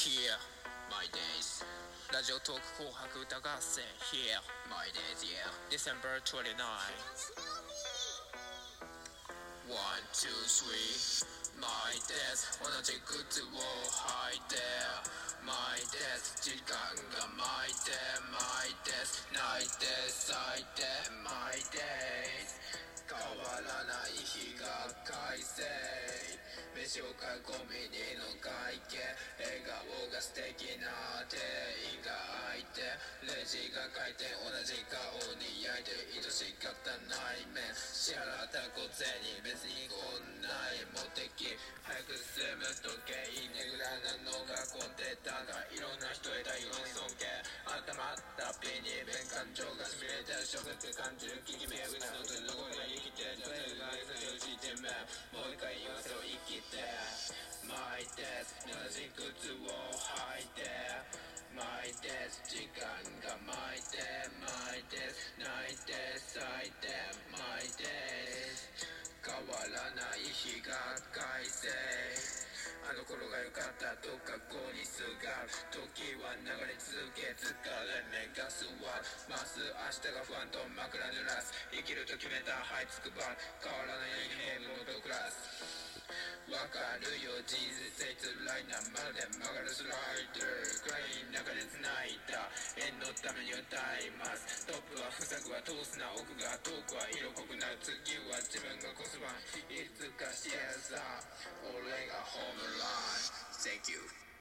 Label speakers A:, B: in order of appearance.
A: Here My days ラジオトーク紅白歌合戦 Here My days yeah December 29 One, two, three My days 同じ靴を履いて My days 時間が巻いて My days 泣いて咲いて My days 変わらない日が快晴 飯を買いコンビニの会計笑顔が素敵な店員が開いてレジが回転同じ顔に焼いて愛しかった内面支払った小銭別にこんないも敵早く進む時計ねぐらなのが混んでたがいろんな人へ対応に尊敬頭ったピに弁感情がしびれてショックって感じる効き目うちのどこが生きてど同じ靴を履いて巻いて時間が巻いて巻いて泣いて咲いて巻いて変わらない日が快晴あの頃が良かったと過去にすがる時は流れ続け疲れ目が座るます明日が不安と枕濡らす生きると決めた這いつくばる変わらない平凡と暮らすわかるよ事つために歌います。トップは不作は通すな奥が遠くは色濃くなる。次は自分がこそばいつか幸せさ俺がホームラン。Thank you